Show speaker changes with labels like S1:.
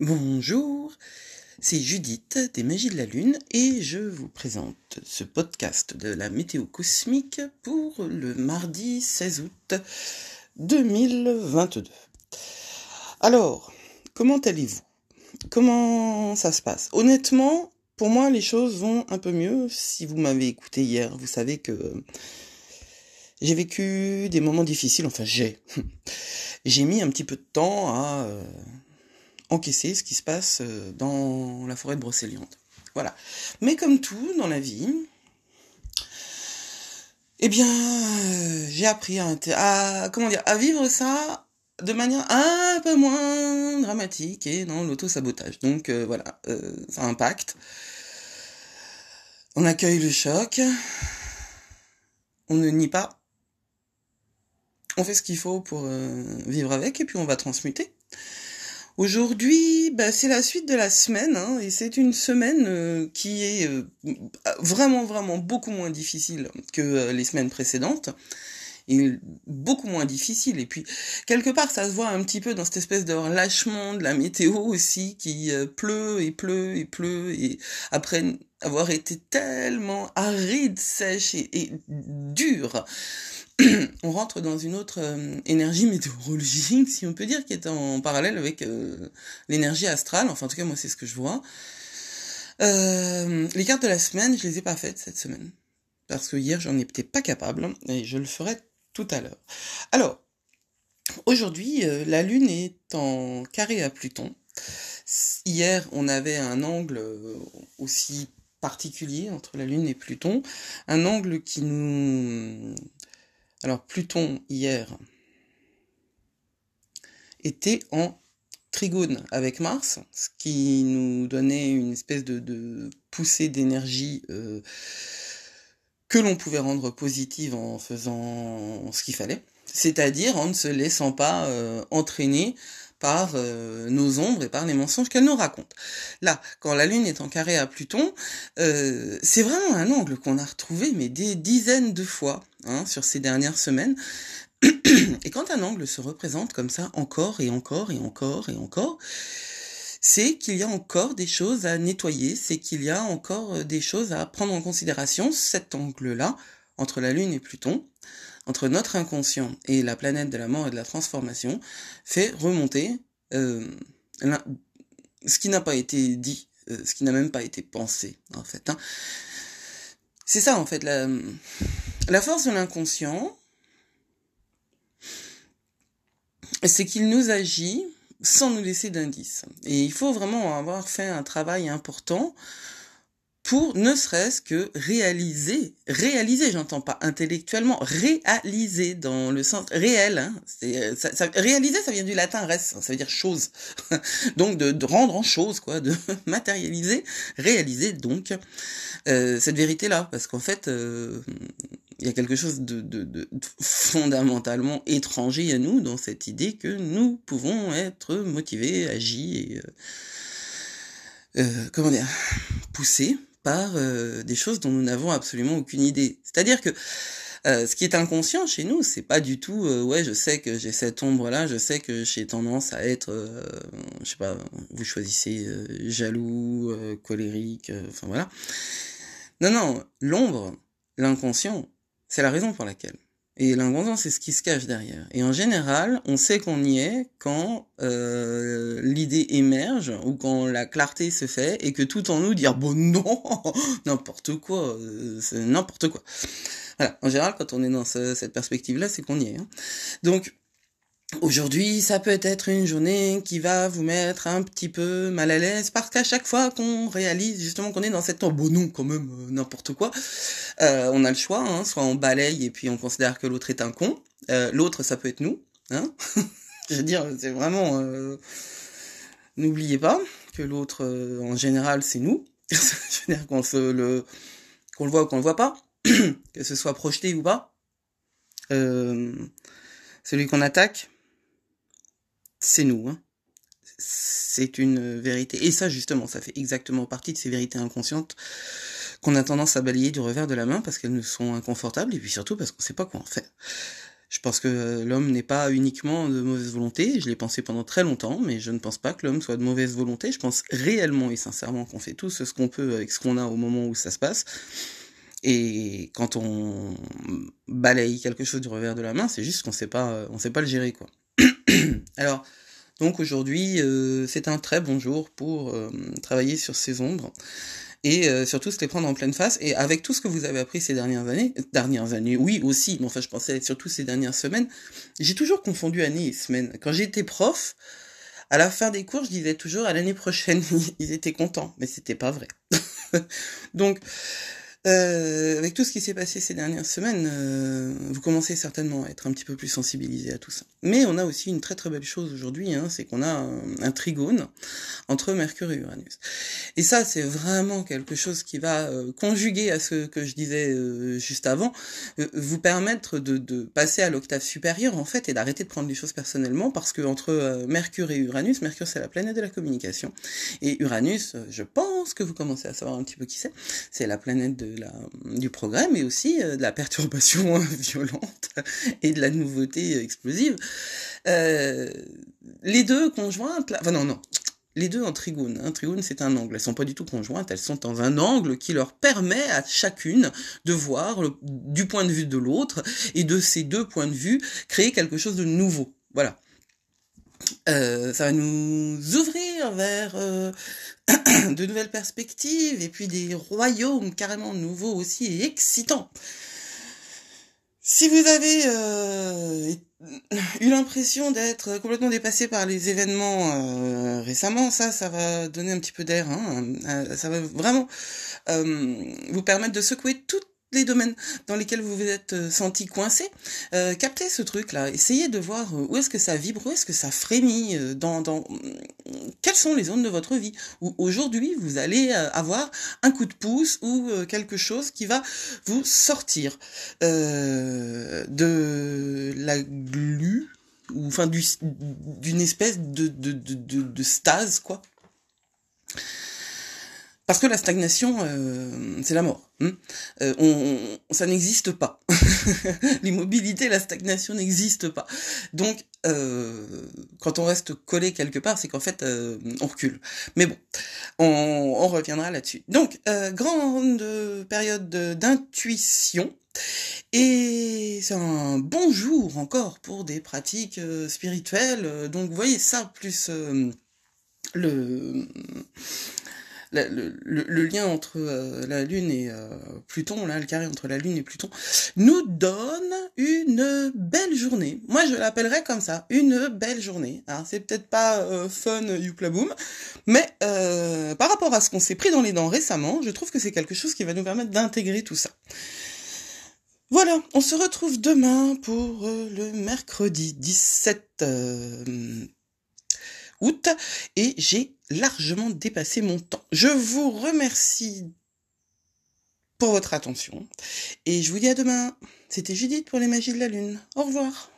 S1: Bonjour, c'est Judith des Magies de la Lune et je vous présente ce podcast de la météo cosmique pour le mardi 16 août 2022. Alors, comment allez-vous? Comment ça se passe? Honnêtement, pour moi, les choses vont un peu mieux. Si vous m'avez écouté hier, vous savez que j'ai vécu des moments difficiles. Enfin, j'ai. J'ai mis un petit peu de temps à euh, encaisser ce qui se passe euh, dans la forêt de Brocéliande. Voilà. Mais comme tout dans la vie, eh bien, euh, j'ai appris à, comment dire, à vivre ça de manière un peu moins dramatique et dans l'auto-sabotage. Donc voilà, ça impacte. On accueille le choc. On ne nie pas on fait ce qu'il faut pour euh, vivre avec et puis on va transmuter. Aujourd'hui, bah, c'est la suite de la semaine hein, et c'est une semaine euh, qui est euh, vraiment vraiment beaucoup moins difficile que les semaines précédentes et beaucoup moins difficile. Et puis quelque part, ça se voit un petit peu dans cette espèce de relâchement de la météo aussi qui pleut et pleut et pleut et après avoir été tellement aride, sèche et dure on rentre dans une autre euh, énergie météorologique, si on peut dire, qui est en parallèle avec euh, l'énergie astrale. Enfin, en tout cas, moi, c'est ce que je vois. Euh, les cartes de la semaine, je les ai pas faites cette semaine. Parce que hier, j'en étais pas capable. Et je le ferai tout à l'heure. Alors, aujourd'hui, la Lune est en carré à Pluton. Hier, on avait un angle aussi particulier entre la Lune et Pluton. Un angle qui nous alors Pluton hier était en trigone avec Mars, ce qui nous donnait une espèce de, poussée d'énergie euh, que l'on pouvait rendre positive en faisant ce qu'il fallait, c'est-à-dire en ne se laissant pas euh, entraîner par euh, nos ombres et par les mensonges qu'elle nous raconte. Là, quand la Lune est en carré à Pluton, euh, c'est vraiment un angle qu'on a retrouvé mais des dizaines de fois hein, sur ces dernières semaines. Et quand un angle se représente comme ça encore et encore et encore et encore, c'est qu'il y a encore des choses à nettoyer, c'est qu'il y a encore euh, des choses à prendre en considération. Cet angle-là, entre la Lune et Pluton, entre notre inconscient et la planète de la mort et de la transformation fait remonter euh, ce qui n'a pas été dit, euh, ce qui n'a même pas été pensé en fait. Hein. C'est ça en fait la, la force de l'inconscient, c'est qu'il nous agit sans nous laisser d'indices. Et il faut vraiment avoir fait un travail important pour ne serait-ce que réaliser, réaliser, j'entends pas intellectuellement, réaliser dans le sens réel. Hein, ça, réaliser, ça vient du latin res, ça veut dire chose. donc de, rendre en chose, quoi, de matérialiser, réaliser donc euh, cette vérité-là, parce qu'en fait, euh, il y a quelque chose de, fondamentalement étranger à nous dans cette idée que nous pouvons être motivés, agis et euh, euh comment dire, poussés par euh, des choses dont nous n'avons absolument aucune idée. C'est-à-dire que euh, ce qui est inconscient chez nous, c'est pas du tout euh, ouais, je sais que j'ai cette ombre là, je sais que j'ai tendance à être je sais pas, vous choisissez jaloux, colérique, enfin voilà. Non non, l'ombre, l'inconscient, c'est la raison pour laquelle et l'inconscient, c'est ce qui se cache derrière. Et en général, on sait qu'on y est quand euh, l'idée émerge ou quand la clarté se fait et que tout en nous dire bon non, n'importe quoi, euh, c'est n'importe quoi. Voilà. En général, quand on est dans cette perspective-là, c'est qu'on y est. Hein. Donc Aujourd'hui, ça peut être une journée qui va vous mettre un petit peu mal à l'aise parce qu'à chaque fois qu'on réalise justement qu'on est dans cette bon non quand même euh, n'importe quoi, euh, on a le choix, hein, soit on balaye et puis on considère que l'autre est un con. Euh, l'autre, ça peut être nous, hein. Je veux dire, c'est vraiment. N'oubliez pas que l'autre, en général, c'est nous. Je veux dire qu'on le voit ou qu'on le voit pas, que ce soit projeté ou pas. celui qu'on attaque, c'est nous. Hein. C'est une vérité. Et ça, justement, ça fait exactement partie de ces vérités inconscientes qu'on a tendance à balayer du revers de la main parce qu'elles nous sont inconfortables et puis surtout parce qu'on sait pas quoi en faire. Je pense que l'homme n'est pas uniquement de mauvaise volonté. Je l'ai pensé pendant très longtemps, mais je ne pense pas que l'homme soit de mauvaise volonté. Je pense réellement et sincèrement qu'on fait tous ce qu'on peut avec ce qu'on a au moment où ça se passe. Et quand on balaye quelque chose du revers de la main, c'est juste qu'on sait pas, on sait pas le gérer, quoi. Alors, donc aujourd'hui, euh, c'est un très bon jour pour euh, travailler sur ces ombres et euh, surtout se les prendre en pleine face. Et avec tout ce que vous avez appris ces dernières années, dernières années, oui aussi, mais enfin je pensais surtout ces dernières semaines, j'ai toujours confondu année et semaine. Quand j'étais prof, à la fin des cours, je disais toujours à l'année prochaine, ils étaient contents, mais c'était pas vrai. Donc euh, avec tout ce qui s'est passé ces dernières semaines, euh, vous commencez certainement à être un petit peu plus sensibilisé à tout ça. Mais on a aussi une très très belle chose aujourd'hui, hein, c'est qu'on a un, trigone entre Mercure et Uranus. Et ça, c'est vraiment quelque chose qui va euh, conjuguer à ce que je disais juste avant, vous permettre de, de passer à l'octave supérieure en fait et d'arrêter de prendre les choses personnellement parce que entre Mercure et Uranus, Mercure c'est la planète de la communication et Uranus, je pense que vous commencez à savoir un petit peu qui c'est, c'est la planète de la, du progrès, mais aussi euh, de la perturbation violente et de la nouveauté explosive. Euh, les deux conjointes, enfin non, non, les deux en trigone. Un trigone, c'est un angle. Elles sont pas du tout conjointes, elles sont dans un angle qui leur permet à chacune de voir du point de vue de l'autre et de ces deux points de vue créer quelque chose de nouveau. Voilà. Euh, ça va nous ouvrir vers euh, de nouvelles perspectives et puis des royaumes carrément nouveaux aussi et excitants. Si vous avez euh, eu l'impression d'être complètement dépassé par les événements euh, récemment, ça, ça va donner un petit peu d'air. Hein, ça va vraiment vous permettre de secouer toutes les domaines dans lesquels vous vous êtes euh, senti coincé, euh, captez ce truc-là, essayez de voir euh, où est-ce que ça vibre, où est-ce que ça frémit, dans, dans quelles sont les zones de votre vie où aujourd'hui vous allez avoir un coup de pouce ou quelque chose qui va vous sortir de la glu ou enfin d'une espèce de, de stase quoi parce que la stagnation, euh, c'est la mort. Hein. Euh, ça n'existe pas. L'immobilité, la stagnation n'existe pas. Donc, euh, quand on reste collé quelque part, c'est qu'en fait, on recule. Mais bon, on, on reviendra là-dessus. Donc, grande période d'intuition. Et c'est un bon jour encore pour des pratiques spirituelles. Donc, vous voyez ça, plus le lien entre euh, la Lune et euh, Pluton, là, le carré entre la Lune et Pluton, nous donne une belle journée. Moi, je l'appellerais comme ça, une belle journée. Alors, c'est peut-être pas euh, fun, youpla boom, mais par rapport à ce qu'on s'est pris dans les dents récemment, je trouve que c'est quelque chose qui va nous permettre d'intégrer tout ça. Voilà, on se retrouve demain pour le mercredi 17 et j'ai largement dépassé mon temps. Je vous remercie pour votre attention et je vous dis à demain. C'était Judith pour les magies de la lune. Au revoir.